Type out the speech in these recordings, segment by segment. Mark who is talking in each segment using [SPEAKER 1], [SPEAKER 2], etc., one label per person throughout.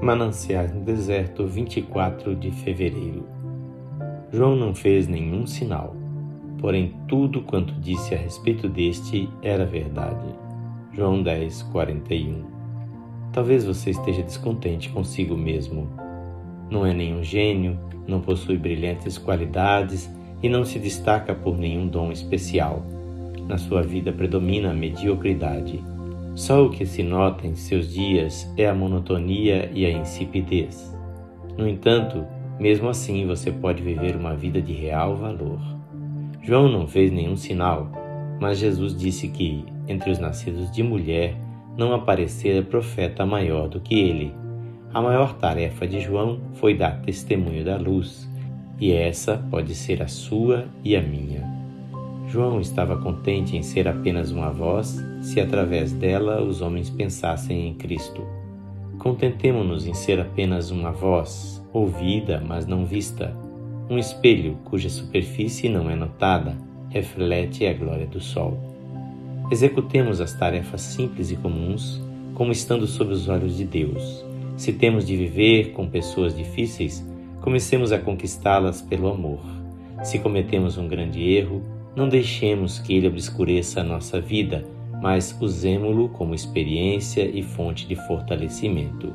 [SPEAKER 1] Mananciais no Deserto, 24 de fevereiro. João não fez nenhum sinal, porém tudo quanto disse a respeito deste era verdade. João 10, 41. Talvez você esteja descontente consigo mesmo. Não é nenhum gênio, não possui brilhantes qualidades e não se destaca por nenhum dom especial. Na sua vida predomina a mediocridade só o que se nota em seus dias é a monotonia e a insipidez. No entanto, mesmo assim você pode viver uma vida de real valor. João não fez nenhum sinal, mas Jesus disse que, entre os nascidos de mulher, não aparecera profeta maior do que ele. A maior tarefa de João foi dar testemunho da luz, e essa pode ser a sua e a minha. João estava contente em ser apenas uma voz, se através dela os homens pensassem em Cristo. Contentemo-nos em ser apenas uma voz, ouvida, mas não vista, um espelho cuja superfície não é notada, reflete a glória do sol. Executemos as tarefas simples e comuns, como estando sob os olhos de Deus. Se temos de viver com pessoas difíceis, comecemos a conquistá-las pelo amor. Se cometemos um grande erro, não deixemos que ele obscureça a nossa vida, mas usemo-lo como experiência e fonte de fortalecimento.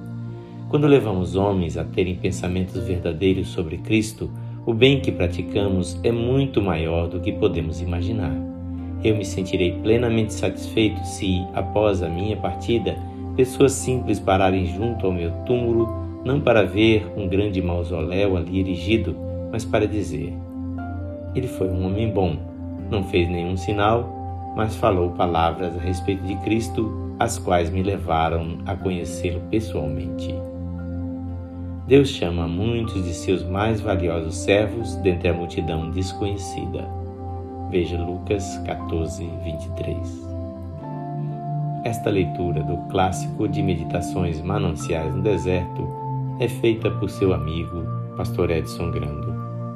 [SPEAKER 1] Quando levamos homens a terem pensamentos verdadeiros sobre Cristo, o bem que praticamos é muito maior do que podemos imaginar. Eu me sentirei plenamente satisfeito se, após a minha partida, pessoas simples pararem junto ao meu túmulo, não para ver um grande mausoléu ali erigido, mas para dizer: Ele foi um homem bom não fez nenhum sinal, mas falou palavras a respeito de Cristo, as quais me levaram a conhecê-lo pessoalmente. Deus chama muitos de seus mais valiosos servos dentre a multidão desconhecida. Veja Lucas 14, 23. Esta leitura do clássico de Meditações Mananciais no Deserto é feita por seu amigo, Pastor Edson Grando.